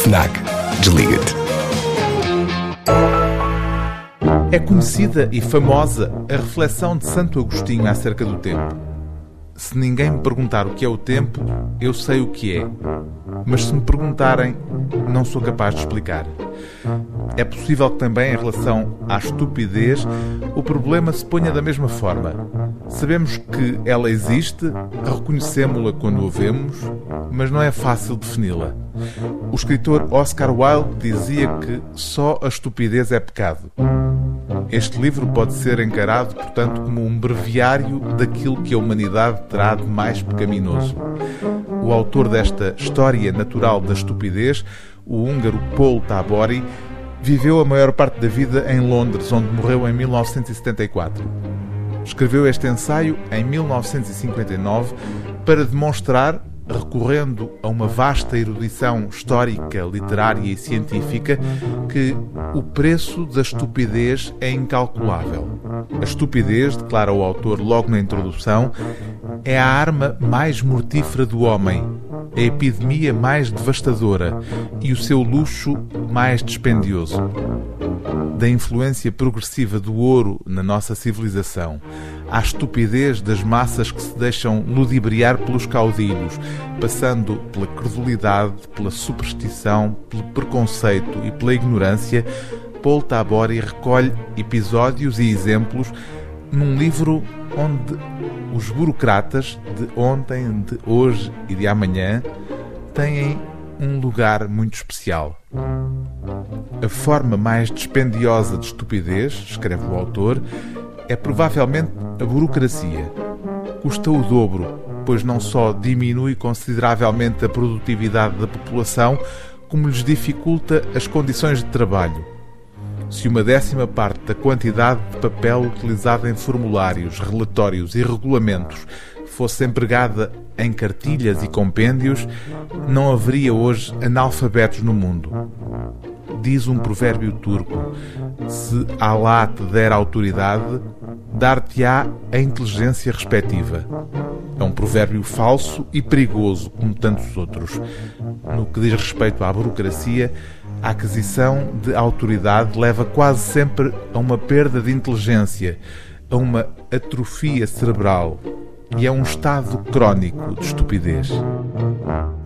FNAC. Desliga-te. É conhecida e famosa a reflexão de Santo Agostinho acerca do tempo. Se ninguém me perguntar o que é o tempo, eu sei o que é. Mas se me perguntarem, não sou capaz de explicar. É possível que também, em relação à estupidez, o problema se ponha da mesma forma. Sabemos que ela existe, reconhecemos-la quando a vemos, mas não é fácil defini-la. O escritor Oscar Wilde dizia que só a estupidez é pecado. Este livro pode ser encarado, portanto, como um breviário daquilo que a humanidade terá de mais pecaminoso. O autor desta História Natural da Estupidez, o húngaro Paul Tabori, viveu a maior parte da vida em Londres, onde morreu em 1974. Escreveu este ensaio em 1959 para demonstrar recorrendo a uma vasta erudição histórica, literária e científica, que o preço da estupidez é incalculável. A estupidez, declara o autor logo na introdução, é a arma mais mortífera do homem, a epidemia mais devastadora e o seu luxo mais dispendioso. Da influência progressiva do ouro na nossa civilização, à estupidez das massas que se deixam ludibriar pelos caudilhos, passando pela credulidade, pela superstição, pelo preconceito e pela ignorância, Paul Tabori recolhe episódios e exemplos num livro onde os burocratas de ontem, de hoje e de amanhã têm um lugar muito especial. A forma mais dispendiosa de estupidez, escreve o autor, é provavelmente a burocracia. Custa o dobro, pois não só diminui consideravelmente a produtividade da população, como lhes dificulta as condições de trabalho. Se uma décima parte da quantidade de papel utilizada em formulários, relatórios e regulamentos fosse empregada em cartilhas e compêndios, não haveria hoje analfabetos no mundo. Diz um provérbio turco: Se Allah te der autoridade, dar-te-á a inteligência respectiva. É um provérbio falso e perigoso, como tantos outros. No que diz respeito à burocracia, a aquisição de autoridade leva quase sempre a uma perda de inteligência, a uma atrofia cerebral e é um estado crónico de estupidez.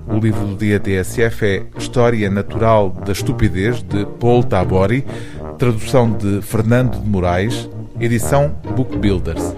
O livro do dia TSF é História Natural da Estupidez, de Paul Tabori, tradução de Fernando de Moraes, edição Book Builders.